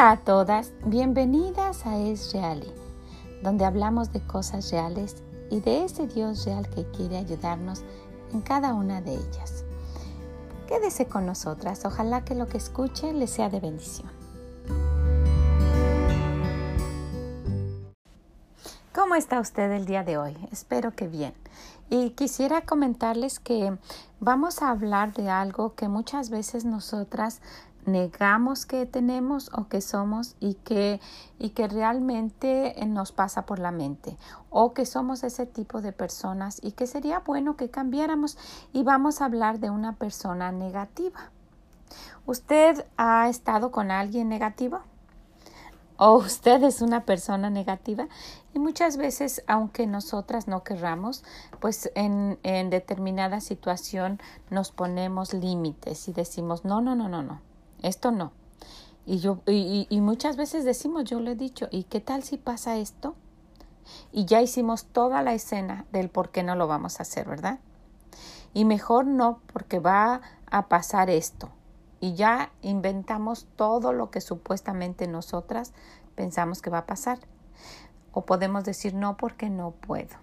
Hola a todas, bienvenidas a Es Reali, donde hablamos de cosas reales y de ese Dios real que quiere ayudarnos en cada una de ellas. Quédese con nosotras, ojalá que lo que escuche le sea de bendición. ¿Cómo está usted el día de hoy? Espero que bien. Y quisiera comentarles que vamos a hablar de algo que muchas veces nosotras negamos que tenemos o que somos y que, y que realmente nos pasa por la mente o que somos ese tipo de personas y que sería bueno que cambiáramos y vamos a hablar de una persona negativa. ¿Usted ha estado con alguien negativo? ¿O usted es una persona negativa? Y muchas veces, aunque nosotras no querramos, pues en, en determinada situación nos ponemos límites y decimos, no, no, no, no, no esto no. Y, yo, y, muchas veces decimos, yo lo he dicho, ¿y qué tal si pasa esto? Y ya hicimos toda la escena del por qué no lo vamos a hacer, ¿verdad? Y mejor no, porque va a pasar esto. Y ya inventamos todo lo que supuestamente nosotras pensamos que va a pasar. O podemos decir no porque no puedo.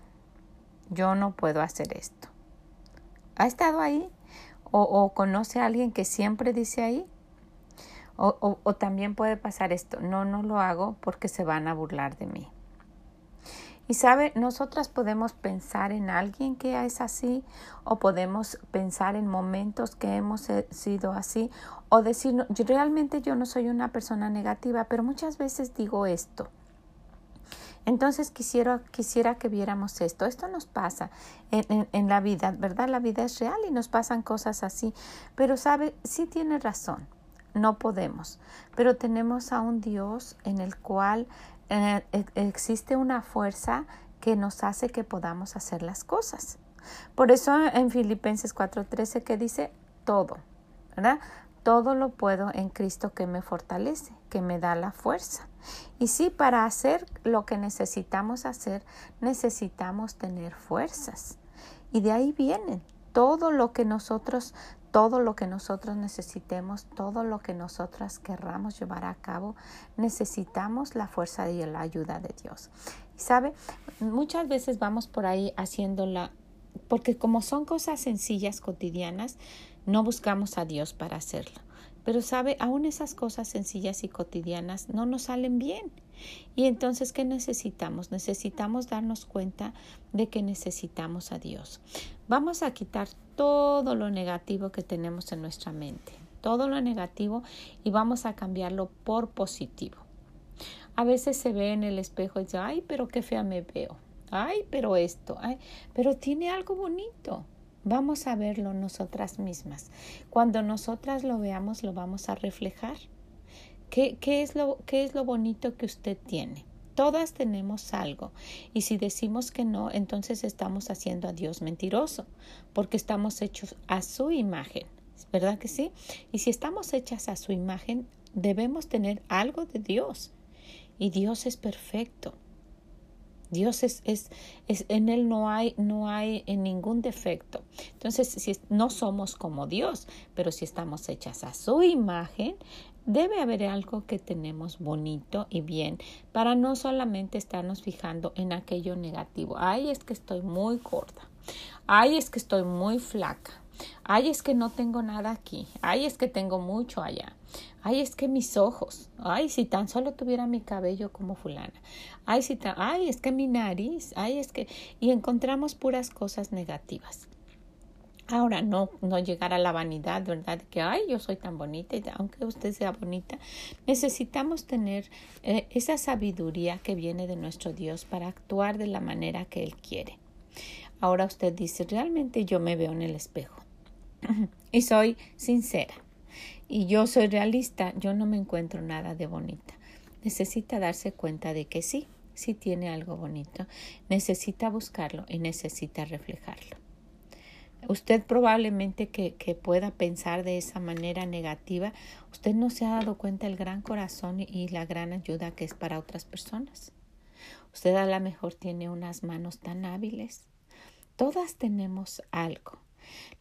Yo no puedo hacer esto. ¿Ha estado ahí? ¿O, o conoce a alguien que siempre dice ahí? O, también puede pasar esto, no, no lo hago porque se van a burlar de mí. Y sabe, nosotras podemos pensar en alguien que es así o podemos pensar en momentos que hemos sido así o decir, realmente yo no soy una persona negativa, pero muchas veces digo esto. Entonces quisiera, quisiera que viéramos esto. Esto nos pasa en, en, en, la vida, ¿verdad? La vida es real y nos pasan cosas así. Pero sabe, sí tiene razón no podemos, pero tenemos a un Dios en el cual e, existe una fuerza que nos hace que podamos hacer las cosas. Por eso en Filipenses 4:13 que dice todo, ¿verdad? Todo lo puedo en Cristo que me fortalece, que me da la fuerza. Y sí, para hacer lo que necesitamos hacer, necesitamos tener fuerzas. Y de ahí vienen todo lo que nosotros todo lo que nosotros necesitemos, todo lo que nosotras querramos llevar a cabo, necesitamos la fuerza y la ayuda de Dios. Y sabe, muchas veces vamos por ahí haciéndola, porque como son cosas sencillas, cotidianas, no buscamos a Dios para hacerlo. Pero sabe, aún esas cosas sencillas y cotidianas no nos salen bien. Y entonces, ¿qué necesitamos? Necesitamos darnos cuenta de que necesitamos a Dios. Vamos a quitar todo lo negativo que tenemos en nuestra mente, todo lo negativo y vamos a cambiarlo por positivo. A veces se ve en el espejo y dice, ay, pero qué fea me veo. Ay, pero esto, ay, pero tiene algo bonito. Vamos a verlo nosotras mismas. Cuando nosotras lo veamos, lo vamos a reflejar. ¿Qué, es, lo, qué es lo bonito que usted tiene? Todas tenemos algo. Y si decimos que no, entonces estamos haciendo a Dios mentiroso, porque estamos hechos a su imagen. ¿Verdad que sí? Y si estamos hechas a su imagen, debemos tener algo de Dios. Y Dios es perfecto. Dios es, es, es, en Él no hay, no hay ningún defecto. Entonces, si no somos como Dios, pero si estamos hechas a su imagen, debe haber algo que tenemos bonito y bien para no solamente estarnos fijando en aquello negativo. Ay, es que estoy muy gorda. Ay, es que estoy muy flaca. Ay, es que no tengo nada aquí. Ay, es que tengo mucho allá. Ay, es que mis ojos. Ay, si tan solo tuviera mi cabello como fulana. Ay, si tan, ay, es que mi nariz. Ay, es que y encontramos puras cosas negativas. Ahora no no llegar a la vanidad, ¿verdad? Que ay, yo soy tan bonita y aunque usted sea bonita, necesitamos tener eh, esa sabiduría que viene de nuestro Dios para actuar de la manera que él quiere. Ahora usted dice, realmente yo me veo en el espejo y soy sincera y yo soy realista, yo no me encuentro nada de bonita. Necesita darse cuenta de que sí, sí tiene algo bonito, necesita buscarlo y necesita reflejarlo. Usted probablemente que, pueda pensar de esa manera negativa, usted no se ha dado cuenta del gran corazón y la gran ayuda que es para otras personas. Usted a lo mejor tiene unas manos tan hábiles. Todas tenemos algo.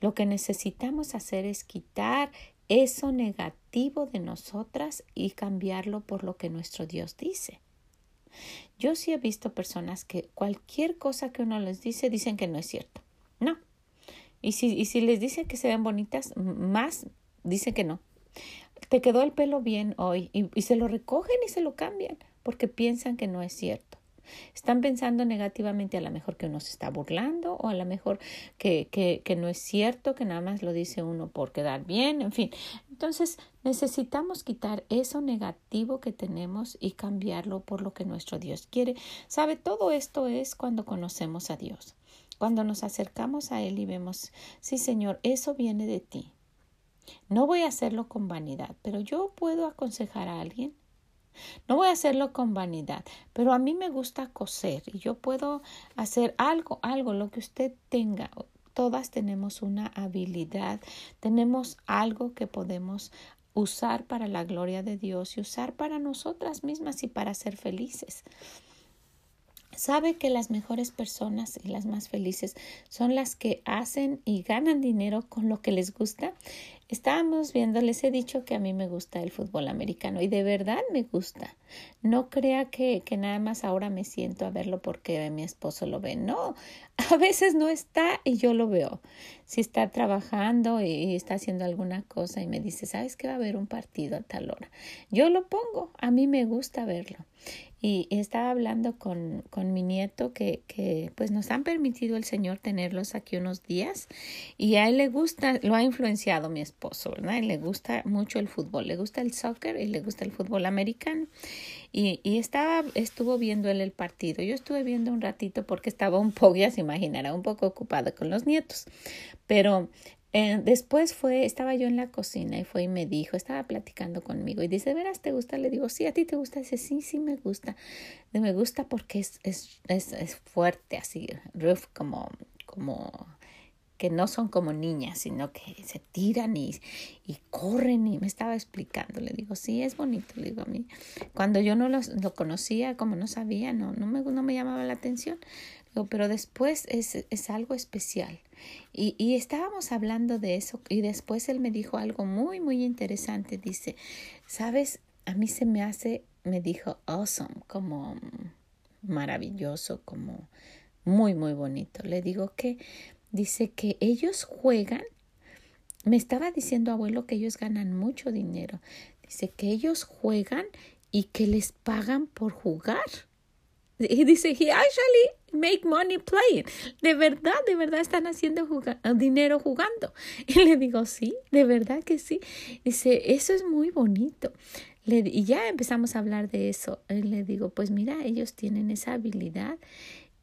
Lo que necesitamos hacer es quitar eso negativo de nosotras y cambiarlo por lo que nuestro Dios dice. Yo sí he visto personas que cualquier cosa que uno les dice dicen que no es cierto. No. Y si, y si les dice que se ven bonitas, más dicen que no. Te quedó el pelo bien hoy y, y se lo recogen y se lo cambian porque piensan que no es cierto. Están pensando negativamente a lo mejor que uno se está burlando o a lo mejor que, que, que no es cierto, que nada más lo dice uno por quedar bien, en fin. Entonces necesitamos quitar eso negativo que tenemos y cambiarlo por lo que nuestro Dios quiere. Sabe, todo esto es cuando conocemos a Dios. Cuando nos acercamos a Él y vemos, sí Señor, eso viene de ti. No voy a hacerlo con vanidad, pero yo puedo aconsejar a alguien no voy a hacerlo con vanidad, pero a mí me gusta coser y yo puedo hacer algo, algo, lo que usted tenga. Todas tenemos una habilidad, tenemos algo que podemos usar para la gloria de Dios y usar para nosotras mismas y para ser felices. Sabe que las mejores personas y las más felices son las que hacen y ganan dinero con lo que les gusta Estábamos viendo, les he dicho que a mí me gusta el fútbol americano y de verdad me gusta. No crea que, que nada más ahora me siento a verlo porque mi esposo lo ve. No, a veces no está y yo lo veo. Si está trabajando y está haciendo alguna cosa y me dice, ¿sabes que va a haber un partido a tal hora? Yo lo pongo, a mí me gusta verlo. Y estaba hablando con, con mi nieto que, que pues nos han permitido el Señor tenerlos aquí unos días y a él le gusta, lo ha influenciado mi esposo, ¿verdad? Y le gusta mucho el fútbol, le gusta el soccer y le gusta el fútbol americano. Y, y estaba, estuvo viendo él el partido. Yo estuve viendo un ratito porque estaba un poco, ya se imaginará, un poco ocupada con los nietos. Pero eh, después fue, estaba yo en la cocina y fue y me dijo, estaba platicando conmigo y dice, ¿veras te gusta? Le digo, sí, a ti te gusta. Dice, sí, sí me gusta. Me gusta porque es, es, es, es fuerte, así, rough, como, como que no son como niñas, sino que se tiran y, y, corren y me estaba explicando. Le digo, sí, es bonito, le digo a mí. Cuando yo no lo, lo conocía, como no sabía, no, no, me, no me llamaba la atención pero después es, es algo especial. Y, y, estábamos hablando de eso y después él me dijo algo muy, muy interesante. Dice, sabes, a mí se me hace, me dijo, awesome, como maravilloso, como muy, muy bonito. Le digo que dice que ellos juegan. Me estaba diciendo abuelo que ellos ganan mucho dinero. Dice que ellos juegan y que les pagan por jugar. Y dice, he actually make money playing. De verdad, de verdad están haciendo dinero jugando. Y le digo, sí, de verdad que sí. Dice, eso es muy bonito. Y ya empezamos a hablar de eso. Y le digo, pues mira, ellos tienen esa habilidad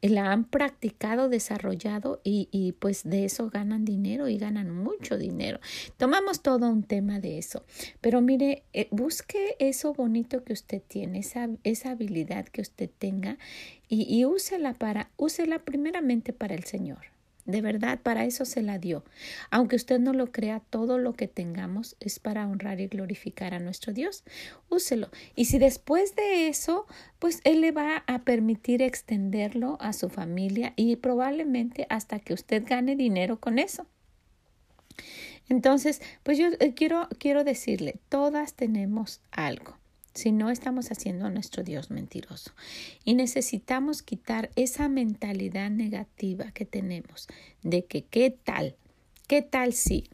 la han practicado, desarrollado y, y, pues de eso ganan dinero y ganan mucho dinero. Tomamos todo un tema de eso, pero mire, eh, busque eso bonito que usted tiene, esa, esa habilidad que usted tenga y, y úsela para, úsela primeramente para el Señor. De verdad, para eso se la dio. Aunque usted no lo crea, todo lo que tengamos es para honrar y glorificar a nuestro Dios. Úselo. Y si después de eso, pues Él le va a permitir extenderlo a su familia y probablemente hasta que usted gane dinero con eso. Entonces, pues yo eh, quiero, quiero decirle, todas tenemos algo si no estamos haciendo a nuestro Dios mentiroso. Y necesitamos quitar esa mentalidad negativa que tenemos de que qué tal, qué tal si,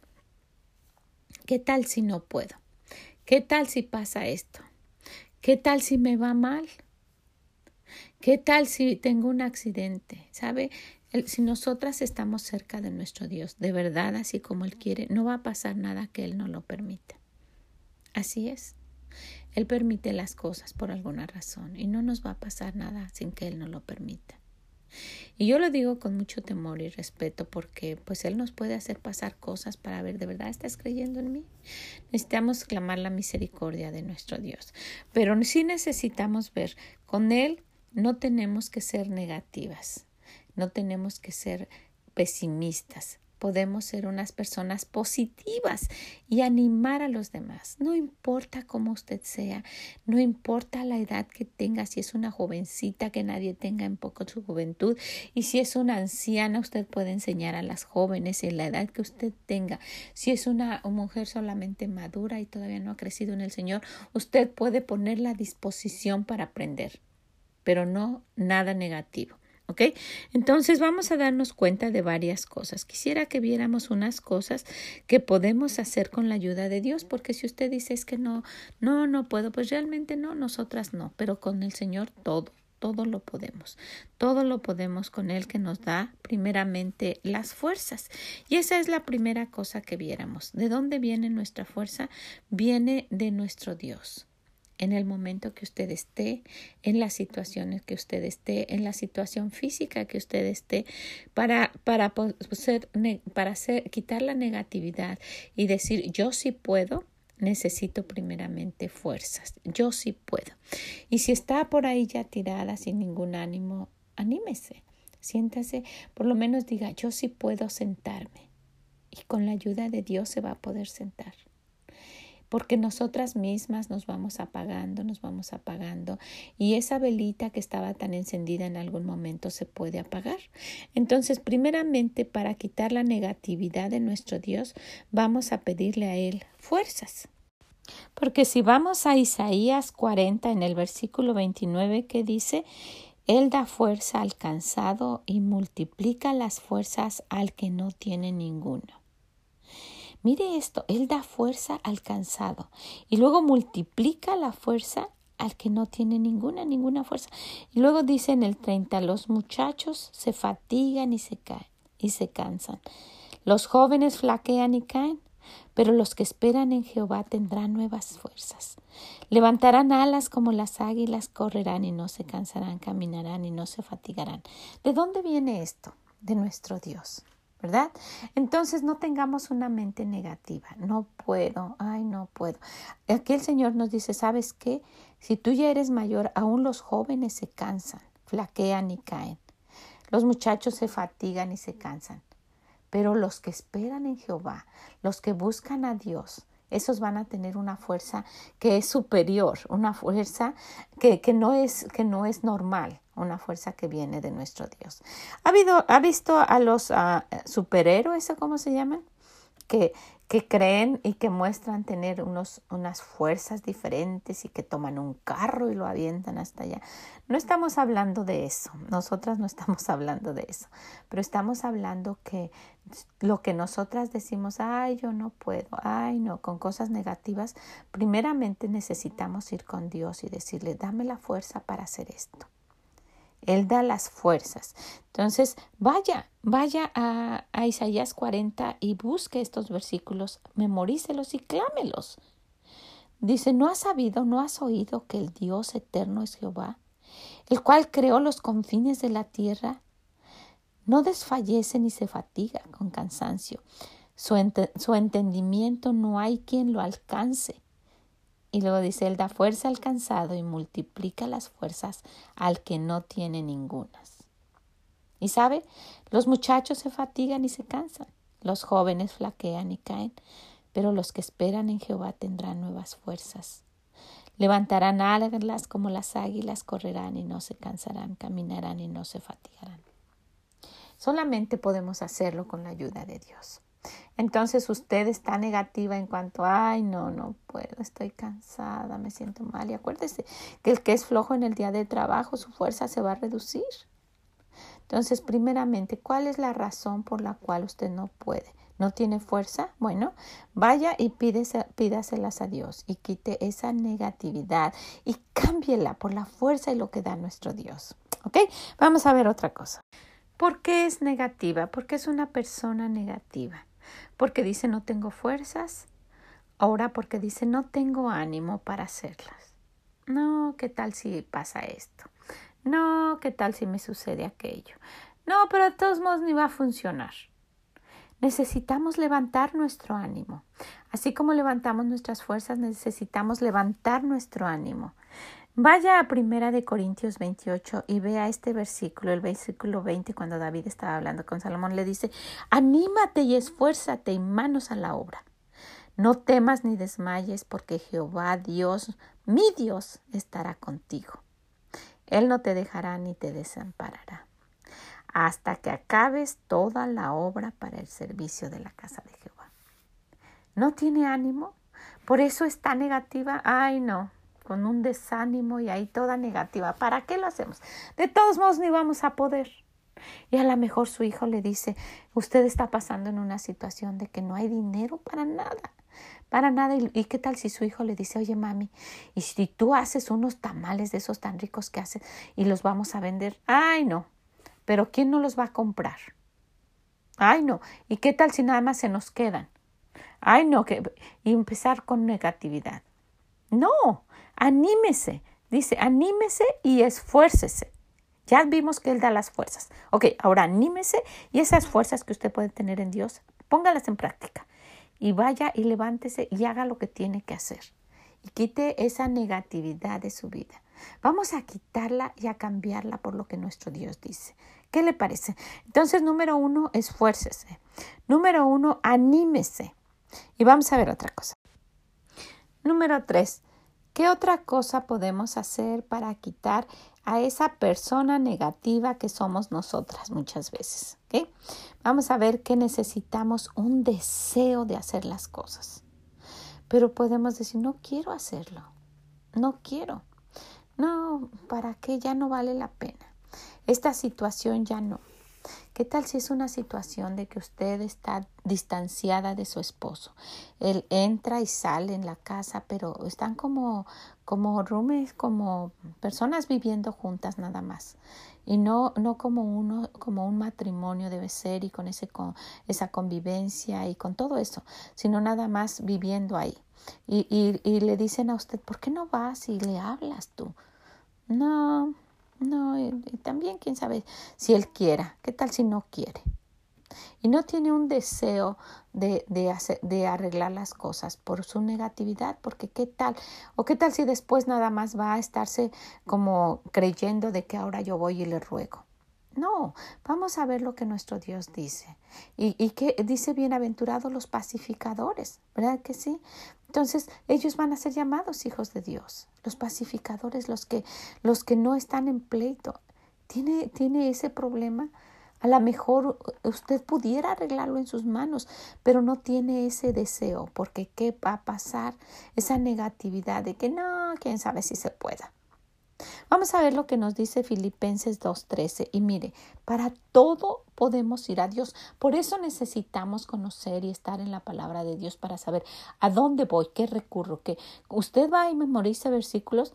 qué tal si no puedo, qué tal si pasa esto, qué tal si me va mal, qué tal si tengo un accidente, ¿sabe? si nosotras estamos cerca de nuestro Dios, de verdad, así como Él quiere, no va a pasar nada que Él no lo permita. Así es. Él permite las cosas por alguna razón y no nos va a pasar nada sin que Él nos lo permita. Y yo lo digo con mucho temor y respeto porque pues Él nos puede hacer pasar cosas para ver de verdad estás creyendo en mí. Necesitamos clamar la misericordia de nuestro Dios. Pero sí necesitamos ver, con Él no tenemos que ser negativas, no tenemos que ser pesimistas. Podemos ser unas personas positivas y animar a los demás. No importa cómo usted sea, no importa la edad que tenga, si es una jovencita que nadie tenga en poco su juventud y si es una anciana, usted puede enseñar a las jóvenes en la edad que usted tenga. Si es una mujer solamente madura y todavía no ha crecido en el Señor, usted puede ponerla a disposición para aprender, pero no nada negativo. ¿Ok? Entonces vamos a darnos cuenta de varias cosas. Quisiera que viéramos unas cosas que podemos hacer con la ayuda de Dios, porque si usted dice es que no, no, no puedo, pues realmente no, nosotras no, pero con el Señor todo, todo lo podemos. Todo lo podemos con Él que nos da primeramente las fuerzas. Y esa es la primera cosa que viéramos. ¿De dónde viene nuestra fuerza? Viene de nuestro Dios en el momento que usted esté, en las situaciones que usted esté, en la situación física que usted esté, para, para, para hacer, quitar la negatividad y decir yo sí puedo, necesito primeramente fuerzas, yo sí puedo. Y si está por ahí ya tirada sin ningún ánimo, anímese, siéntase, por lo menos diga yo sí puedo sentarme. Y con la ayuda de Dios se va a poder sentar porque nosotras mismas nos vamos apagando, nos vamos apagando y esa velita que estaba tan encendida en algún momento se puede apagar. Entonces, primeramente, para quitar la negatividad de nuestro Dios, vamos a pedirle a Él fuerzas. Porque si vamos a Isaías 40 en el versículo 29 que dice, Él da fuerza al cansado y multiplica las fuerzas al que no tiene ninguno. Mire esto, Él da fuerza al cansado y luego multiplica la fuerza al que no tiene ninguna, ninguna fuerza. Y luego dice en el 30, los muchachos se fatigan y se caen y se cansan. Los jóvenes flaquean y caen, pero los que esperan en Jehová tendrán nuevas fuerzas. Levantarán alas como las águilas, correrán y no se cansarán, caminarán y no se fatigarán. ¿De dónde viene esto? De nuestro Dios. ¿Verdad? Entonces no tengamos una mente negativa, no puedo, ay, no puedo. Aquí el Señor nos dice, ¿sabes qué? Si tú ya eres mayor, aún los jóvenes se cansan, flaquean y caen. Los muchachos se fatigan y se cansan. Pero los que esperan en Jehová, los que buscan a Dios, esos van a tener una fuerza que es superior, una fuerza que, que, no, es, que no es normal, una fuerza que viene de nuestro Dios. ¿Ha, habido, ha visto a los uh, superhéroes, cómo se llaman? Que, que creen y que muestran tener unos, unas fuerzas diferentes y que toman un carro y lo avientan hasta allá. No estamos hablando de eso, nosotras no estamos hablando de eso, pero estamos hablando que lo que nosotras decimos, ay, yo no puedo, ay, no, con cosas negativas, primeramente necesitamos ir con Dios y decirle, dame la fuerza para hacer esto. Él da las fuerzas. Entonces, vaya, vaya a, Isaías 40 y busque estos versículos, memorícelos y clámelos. Dice, ¿no has sabido, no has oído que el Dios eterno es Jehová, el cual creó los confines de la tierra? No desfallece ni se fatiga con cansancio. Su entendimiento no hay quien lo alcance. Y luego dice, Él da fuerza al cansado y multiplica las fuerzas al que no tiene ningunas. Y sabe, los muchachos se fatigan y se cansan, los jóvenes flaquean y caen, pero los que esperan en Jehová tendrán nuevas fuerzas. Levantarán alas como las águilas, correrán y no se cansarán, caminarán y no se fatigarán. Solamente podemos hacerlo con la ayuda de Dios. Entonces usted está negativa en cuanto, ay, no, no puedo, estoy cansada, me siento mal. Y acuérdese que el que es flojo en el día de trabajo, su fuerza se va a reducir. Entonces, primeramente, ¿cuál es la razón por la cual usted no puede? ¿No tiene fuerza? Bueno, vaya y pídese, pídaselas a Dios y quite esa negatividad y cámbiela por la fuerza y lo que da nuestro Dios. ¿Ok? Vamos a ver otra cosa. ¿Por qué es negativa? Porque es una persona negativa porque dice no tengo fuerzas, ahora porque dice no tengo ánimo para hacerlas. No, ¿qué tal si pasa esto? No, ¿qué tal si me sucede aquello? No, pero de todos modos ni va a funcionar. Necesitamos levantar nuestro ánimo. Así como levantamos nuestras fuerzas, necesitamos levantar nuestro ánimo. Vaya a Primera de Corintios 28 y vea este versículo, el versículo 20, cuando David estaba hablando con Salomón, le dice, anímate y esfuérzate y manos a la obra. No temas ni desmayes, porque Jehová Dios, mi Dios, estará contigo. Él no te dejará ni te desamparará, hasta que acabes toda la obra para el servicio de la casa de Jehová. ¿No tiene ánimo? Por eso está negativa. Ay, no, con un desánimo y ahí toda negativa. ¿Para qué lo hacemos? De todos modos ni vamos a poder. Y a lo mejor su hijo le dice, usted está pasando en una situación de que no hay dinero para nada, para nada. ¿Y qué tal si su hijo le dice, oye mami, y si tú haces unos tamales de esos tan ricos que haces y los vamos a vender? Ay, no, pero ¿quién no los va a comprar? Ay, no. ¿Y qué tal si nada más se nos quedan? Ay, no, que y empezar con negatividad. No, anímese. Dice, anímese y esfuércese. Ya vimos que Él da las fuerzas. Ok, ahora anímese y esas fuerzas que usted puede tener en Dios, póngalas en práctica. Y vaya y levántese y haga lo que tiene que hacer. Y quite esa negatividad de su vida. Vamos a quitarla y a cambiarla por lo que nuestro Dios dice. ¿Qué le parece? Entonces, número uno, esfuércese. Número uno, anímese. Y vamos a ver otra cosa. Número tres, ¿qué otra cosa podemos hacer para quitar a esa persona negativa que somos nosotras muchas veces? Vamos a ver que necesitamos un deseo de hacer las cosas. Pero podemos decir, no quiero hacerlo, no quiero. No, ¿para qué? Ya no vale la pena. Esta situación ya no. ¿Qué tal si es una situación de que usted está distanciada de su esposo? Él entra y sale en la casa, pero están como como roomies, como personas viviendo juntas nada más. Y no, no como uno, como un matrimonio debe ser y con ese con esa convivencia y con todo eso, sino nada más viviendo ahí. Y, y, y le dicen a usted, ¿por qué no vas y le hablas tú? No, no, y, también quién sabe si él quiera, qué tal si no quiere. Y no tiene un deseo de, de, hacer, de arreglar las cosas por su negatividad, porque qué tal, o qué tal si después nada más va a estarse como creyendo de que ahora yo voy y le ruego. No, vamos a ver lo que nuestro Dios dice. Y, y que dice bienaventurados los pacificadores, ¿verdad que sí? Entonces, ellos van a ser llamados hijos de Dios, los pacificadores, los que, los que no están en pleito. ¿Tiene, tiene ese problema? A lo mejor usted pudiera arreglarlo en sus manos, pero no tiene ese deseo, porque ¿qué va a pasar? Esa negatividad de que no, quién sabe si se pueda. Vamos a ver lo que nos dice Filipenses 2.13. Y mire, para todo podemos ir a Dios. Por eso necesitamos conocer y estar en la palabra de Dios para saber a dónde voy, qué recurro, que usted va y memoriza versículos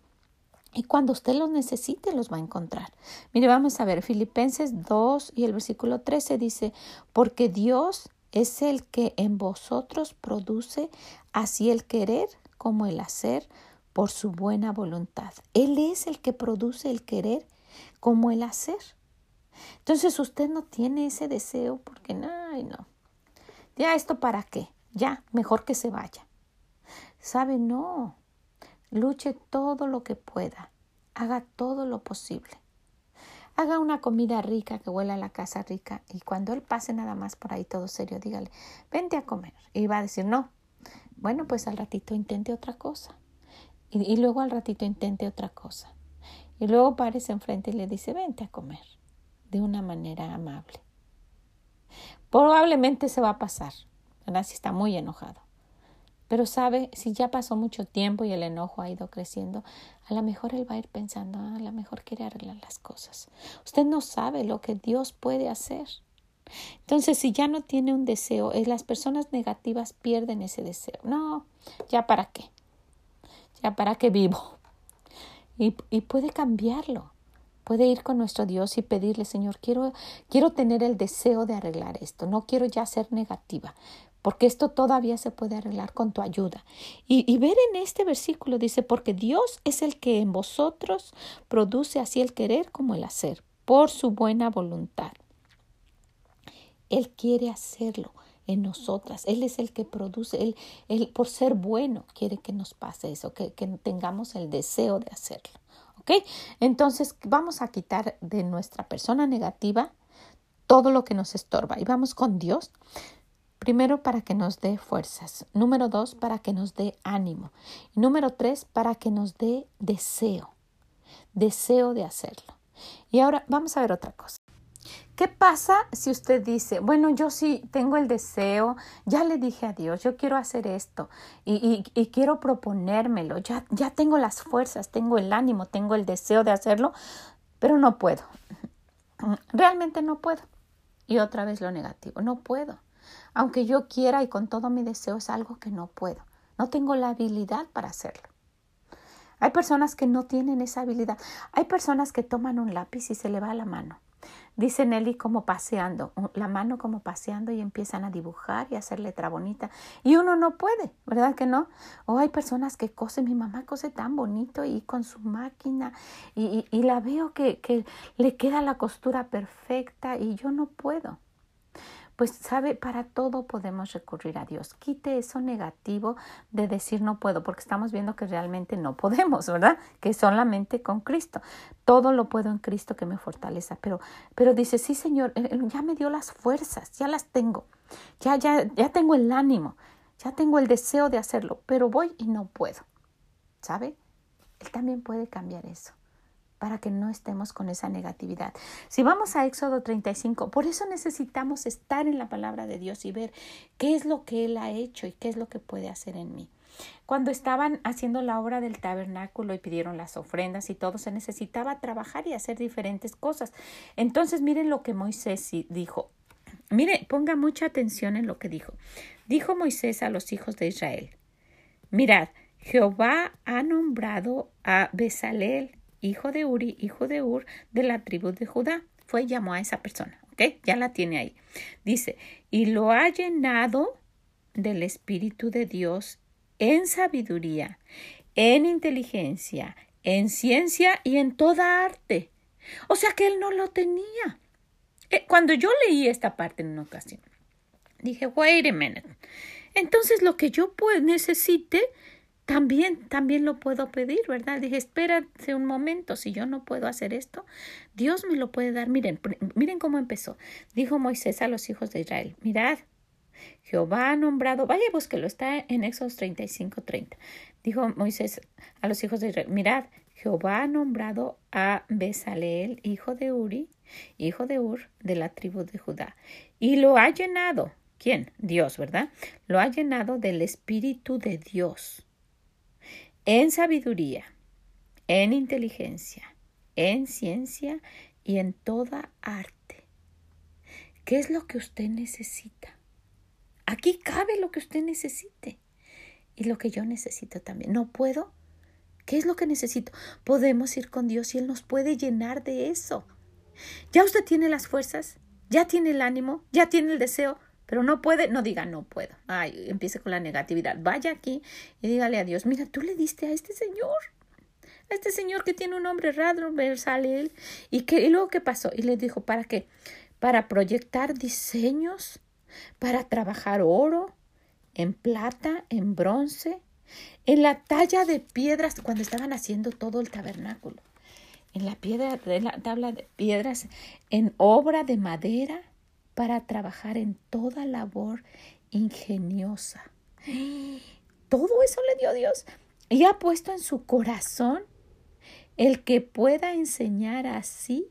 y cuando usted los necesite, los va a encontrar. Mire, vamos a ver, Filipenses 2 y el versículo 13 dice, porque Dios es el que en vosotros produce así el querer como el hacer por su buena voluntad. Él es el que produce el querer como el hacer. Entonces usted no tiene ese deseo porque no, no. Ya esto para qué? Ya, mejor que se vaya. ¿Sabe? No. Luche todo lo que pueda. Haga todo lo posible. Haga una comida rica que huela a la casa rica y cuando él pase nada más por ahí todo serio, dígale, vente a comer. Y va a decir, no. Bueno, pues al ratito intente otra cosa. Y, luego al ratito intente otra cosa. Y luego parece enfrente y le dice, vente a comer, de una manera amable. Probablemente se va a pasar, ¿verdad? Si está muy enojado. Pero sabe, si ya pasó mucho tiempo y el enojo ha ido creciendo, a lo mejor él va a ir pensando, ah, a lo mejor quiere arreglar las cosas. Usted no sabe lo que Dios puede hacer. Entonces, si ya no tiene un deseo, eh, las personas negativas pierden ese deseo. No, ya para qué para qué vivo. Y, puede cambiarlo. Puede ir con nuestro Dios y pedirle, Señor, quiero, quiero tener el deseo de arreglar esto. No quiero ya ser negativa, porque esto todavía se puede arreglar con tu ayuda. Y, y, ver en este versículo dice, porque Dios es el que en vosotros produce así el querer como el hacer, por su buena voluntad. Él quiere hacerlo en nosotras. Él es el que produce, él, por ser bueno quiere que nos pase eso, que, que tengamos el deseo de hacerlo. ¿Ok? Entonces vamos a quitar de nuestra persona negativa todo lo que nos estorba y vamos con Dios. Primero, para que nos dé fuerzas. Número dos, para que nos dé ánimo. Número tres, para que nos dé deseo. Deseo de hacerlo. Y ahora vamos a ver otra cosa. ¿Qué pasa si usted dice, bueno, yo sí tengo el deseo, ya le dije a Dios, yo quiero hacer esto y, y, quiero proponérmelo, ya, ya tengo las fuerzas, tengo el ánimo, tengo el deseo de hacerlo, pero no puedo. Realmente no puedo. Y otra vez lo negativo, no puedo. Aunque yo quiera y con todo mi deseo es algo que no puedo. No tengo la habilidad para hacerlo. Hay personas que no tienen esa habilidad. Hay personas que toman un lápiz y se le va la mano. Dice Nelly como paseando, la mano como paseando y empiezan a dibujar y a hacer letra bonita. Y uno no puede, ¿verdad que no? O hay personas que cosen, mi mamá cose tan bonito y con su máquina y, y la veo que, que le queda la costura perfecta y yo no puedo pues sabe, para todo podemos recurrir a Dios. Quite eso negativo de decir no puedo, porque estamos viendo que realmente no podemos, ¿verdad? Que solamente con Cristo. Todo lo puedo en Cristo que me fortaleza. Pero, pero dice, sí, Señor, ya me dio las fuerzas, ya las tengo. Ya, ya, ya tengo el ánimo, ya tengo el deseo de hacerlo, pero voy y no puedo. ¿Sabe? Él también puede cambiar eso para que no estemos con esa negatividad. Si vamos a Éxodo 35, por eso necesitamos estar en la palabra de Dios y ver qué es lo que Él ha hecho y qué es lo que puede hacer en mí. Cuando estaban haciendo la obra del tabernáculo y pidieron las ofrendas y todo, se necesitaba trabajar y hacer diferentes cosas. Entonces, miren lo que Moisés dijo. Mire, ponga mucha atención en lo que dijo. Dijo Moisés a los hijos de Israel, mirad, Jehová ha nombrado a Besalel, hijo de Uri, hijo de Ur, de la tribu de Judá. Fue y llamó a esa persona, ¿ok? Ya la tiene ahí. Dice, y lo ha llenado del Espíritu de Dios en sabiduría, en inteligencia, en ciencia y en toda arte. O sea que él no lo tenía. Eh, cuando yo leí esta parte en una ocasión, dije, wait a minute. Entonces lo que yo pues, necesite también, también lo puedo pedir, ¿verdad? Dije, espérate un momento, si yo no puedo hacer esto, Dios me lo puede dar. Miren, miren cómo empezó. Dijo Moisés a los hijos de Israel, mirad, Jehová ha nombrado, vaya búsquelo, está en Éxodo 35, 30. Dijo Moisés a los hijos de Israel, mirad, Jehová ha nombrado a Besaleel, hijo de Uri, hijo de Ur, de la tribu de Judá, y lo ha llenado. ¿Quién? Dios, ¿verdad? Lo ha llenado del Espíritu de Dios en sabiduría, en inteligencia, en ciencia y en toda arte. ¿Qué es lo que usted necesita? Aquí cabe lo que usted necesite y lo que yo necesito también. ¿No puedo? ¿Qué es lo que necesito? Podemos ir con Dios y Él nos puede llenar de eso. Ya usted tiene las fuerzas, ya tiene el ánimo, ya tiene el deseo. Pero no puede, no diga no puedo. Ay, empiece con la negatividad. Vaya aquí y dígale a Dios, mira, tú le diste a este señor, a este señor que tiene un nombre raro, él. ¿Y, que, y luego qué pasó? Y le dijo, ¿para qué? Para proyectar diseños, para trabajar oro, en plata, en bronce, en la talla de piedras, cuando estaban haciendo todo el tabernáculo. En la piedra, en la tabla de piedras, en obra de madera, para trabajar en toda labor ingeniosa. Todo eso le dio Dios y ha puesto en su corazón el que pueda enseñar así,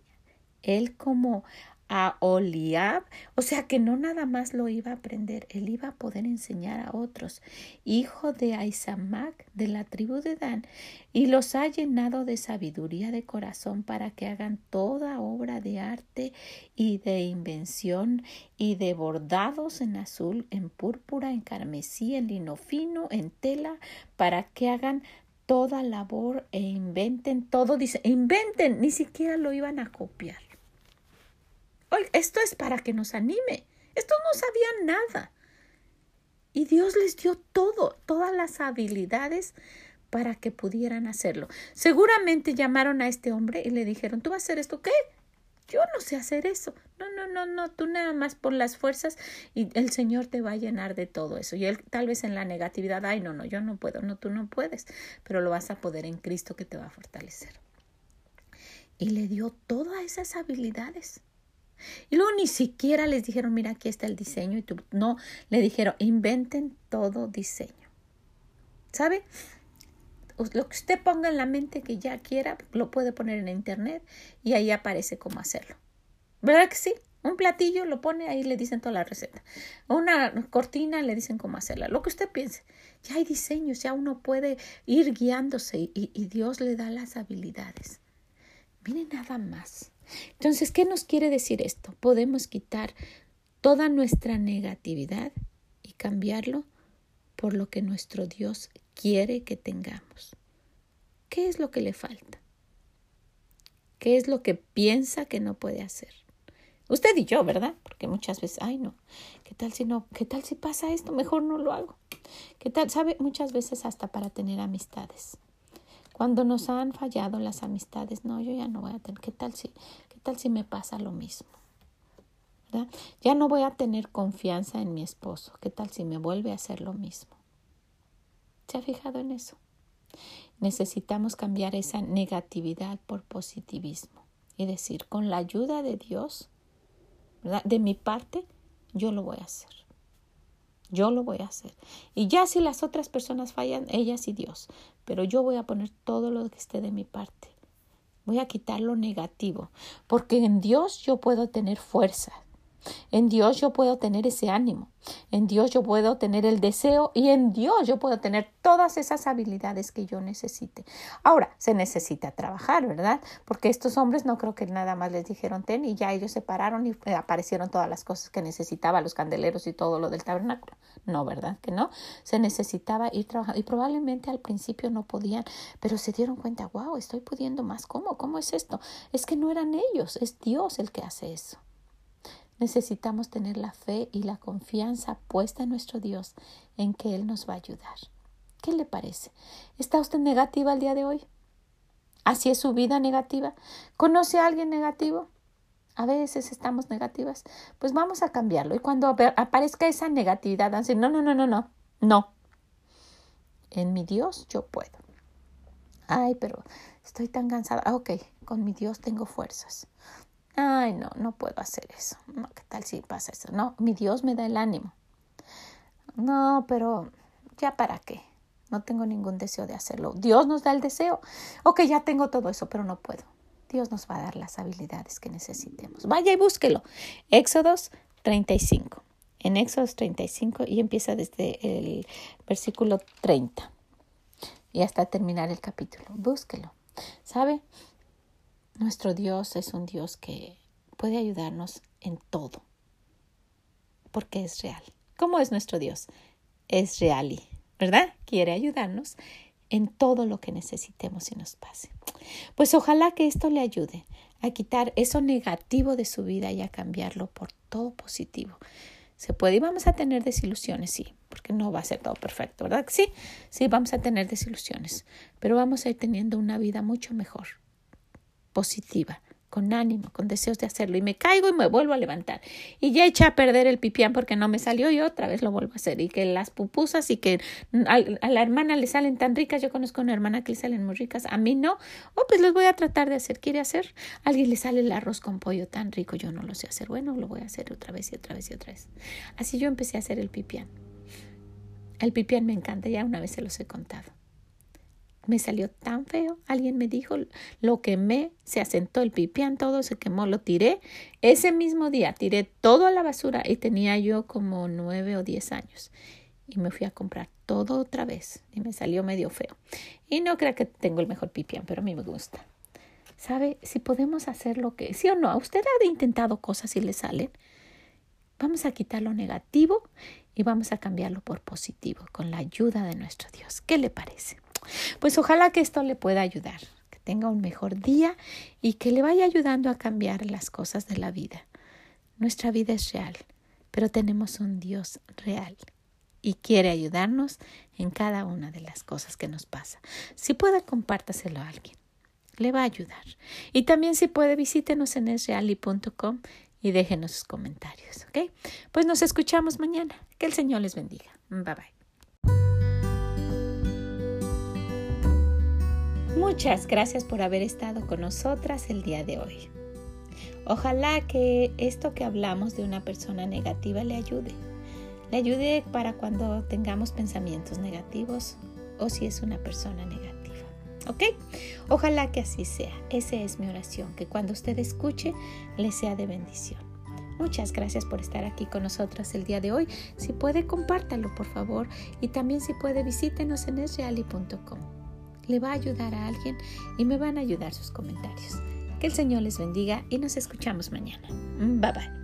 él como a Oliab, o sea que no nada más lo iba a aprender, él iba a poder enseñar a otros, hijo de Aizamac de la tribu de Dan, y los ha llenado de sabiduría de corazón para que hagan toda obra de arte y de invención y de bordados en azul, en púrpura, en carmesí, en lino fino, en tela, para que hagan toda labor e inventen todo, dice, inventen, ni siquiera lo iban a copiar esto es para que nos anime. Estos no sabían nada. Y Dios les dio todo, todas las habilidades para que pudieran hacerlo. Seguramente llamaron a este hombre y le dijeron, ¿tú vas a hacer esto? ¿Qué? Yo no sé hacer eso. No, no, no, no, tú nada más por las fuerzas y el Señor te va a llenar de todo eso. Y él tal vez en la negatividad, ay, no, no, yo no puedo, no, tú no puedes, pero lo vas a poder en Cristo que te va a fortalecer. y le dio todas esas habilidades. Y luego ni siquiera les dijeron, mira, aquí está el diseño. Y tú, no, le dijeron, inventen todo diseño. ¿Sabe? Lo que usted ponga en la mente que ya quiera, lo puede poner en internet y ahí aparece cómo hacerlo. ¿Verdad que sí? Un platillo lo pone ahí, le dicen toda la receta. Una cortina le dicen cómo hacerla. Lo que usted piense. Ya hay diseños, ya uno puede ir guiándose y, y Dios le da las habilidades. Mire nada más. Entonces, ¿qué nos quiere decir esto? Podemos quitar toda nuestra negatividad y cambiarlo por lo que nuestro Dios quiere que tengamos. ¿Qué es lo que le falta? ¿Qué es lo que piensa que no puede hacer? Usted y yo, ¿verdad? Porque muchas veces, ay no, ¿qué tal si no, qué tal si pasa esto? Mejor no lo hago. ¿Qué tal? ¿Sabe? Muchas veces hasta para tener amistades. Cuando nos han fallado las amistades, no, yo ya no voy a tener, ¿qué tal si, qué tal si me pasa lo mismo? ¿verdad? Ya no voy a tener confianza en mi esposo, ¿qué tal si me vuelve a hacer lo mismo? ¿Se ha fijado en eso? Necesitamos cambiar esa negatividad por positivismo y decir, con la ayuda de Dios, de mi parte, yo lo voy a hacer. Yo lo voy a hacer. Y ya si las otras personas fallan, ellas y Dios. Pero yo voy a poner todo lo que esté de mi parte. Voy a quitar lo negativo. Porque en Dios yo puedo tener fuerza. En Dios yo puedo tener ese ánimo. En Dios yo puedo tener el deseo y en Dios yo puedo tener todas esas habilidades que yo necesite. Ahora, se necesita trabajar, ¿verdad? Porque estos hombres no creo que nada más les dijeron ten y ya ellos se pararon y aparecieron todas las cosas que necesitaba, los candeleros y todo lo del tabernáculo. No, ¿verdad? Que no. Se necesitaba ir trabajando y probablemente al principio no podían, pero se dieron cuenta, wow, estoy pudiendo más. ¿Cómo? ¿Cómo es esto? Es que no eran ellos, es Dios el que hace eso. Necesitamos tener la fe y la confianza puesta en nuestro Dios, en que Él nos va a ayudar. ¿Qué le parece? ¿Está usted negativa el día de hoy? ¿Así es su vida negativa? ¿Conoce a alguien negativo? A veces estamos negativas. Pues vamos a cambiarlo. Y cuando aparezca esa negatividad, decir, no, no, no, no, no, no. En mi Dios yo puedo. Ay, pero estoy tan cansada. Ok, con mi Dios tengo fuerzas. Ay, no, no puedo hacer eso. No, ¿qué tal si pasa eso? No, mi Dios me da el ánimo. No, pero ya para qué. No tengo ningún deseo de hacerlo. Dios nos da el deseo. Ok, ya tengo todo eso, pero no puedo. Dios nos va a dar las habilidades que necesitemos. Vaya y búsquelo. Éxodos 35. En Éxodos 35 y empieza desde el versículo 30 y hasta terminar el capítulo. Búsquelo. ¿Sabe? Nuestro Dios es un Dios que puede ayudarnos en todo, porque es real. ¿Cómo es nuestro Dios? Es real y, ¿verdad? Quiere ayudarnos en todo lo que necesitemos y nos pase. Pues ojalá que esto le ayude a quitar eso negativo de su vida y a cambiarlo por todo positivo. Se puede y vamos a tener desilusiones, sí, porque no va a ser todo perfecto, ¿verdad? Sí, sí, vamos a tener desilusiones, pero vamos a ir teniendo una vida mucho mejor positiva, con ánimo, con deseos de hacerlo. Y me caigo y me vuelvo a levantar. Y ya eché a perder el pipián porque no me salió y otra vez lo vuelvo a hacer. Y que las pupusas y que a, la hermana le salen tan ricas. Yo conozco una hermana que le salen muy ricas. A mí no. Oh, pues los voy a tratar de hacer. ¿Quiere hacer? A alguien le sale el arroz con pollo tan rico. Yo no lo sé hacer. Bueno, lo voy a hacer otra vez y otra vez y otra vez. Así yo empecé a hacer el pipián. El pipián me encanta. Ya una vez se los he contado me salió tan feo. Alguien me dijo, lo quemé, se asentó el pipián, todo se quemó, lo tiré. Ese mismo día tiré todo a la basura y tenía yo como nueve o diez años. Y me fui a comprar todo otra vez y me salió medio feo. Y no creo que tengo el mejor pipián, pero a mí me gusta. ¿Sabe? Si podemos hacer lo que, sí o no, usted ha intentado cosas y le salen. Vamos a quitar lo negativo y vamos a cambiarlo por positivo con la ayuda de nuestro Dios. ¿Qué le parece? Pues ojalá que esto le pueda ayudar, que tenga un mejor día y que le vaya ayudando a cambiar las cosas de la vida. Nuestra vida es real, pero tenemos un Dios real y quiere ayudarnos en cada una de las cosas que nos pasa. Si puede, compártaselo a alguien. Le va a ayudar. Y también si puede, visítenos en esreali.com y déjenos sus comentarios, ¿ok? Pues nos escuchamos mañana. Que el Señor les bendiga. Bye bye. Muchas gracias por haber estado con nosotras el día de hoy. Ojalá que esto que hablamos de una persona negativa le ayude. Le ayude para cuando tengamos pensamientos negativos o si es una persona negativa. ¿Ok? Ojalá que así sea. Esa es mi oración, que cuando usted escuche le sea de bendición. Muchas gracias por estar aquí con nosotras el día de hoy. Si puede, compártalo por favor. Y también si puede, visítenos en esreali.com. Le va a ayudar a alguien y me van a ayudar sus comentarios. Que el Señor les bendiga y nos escuchamos mañana. Bye bye.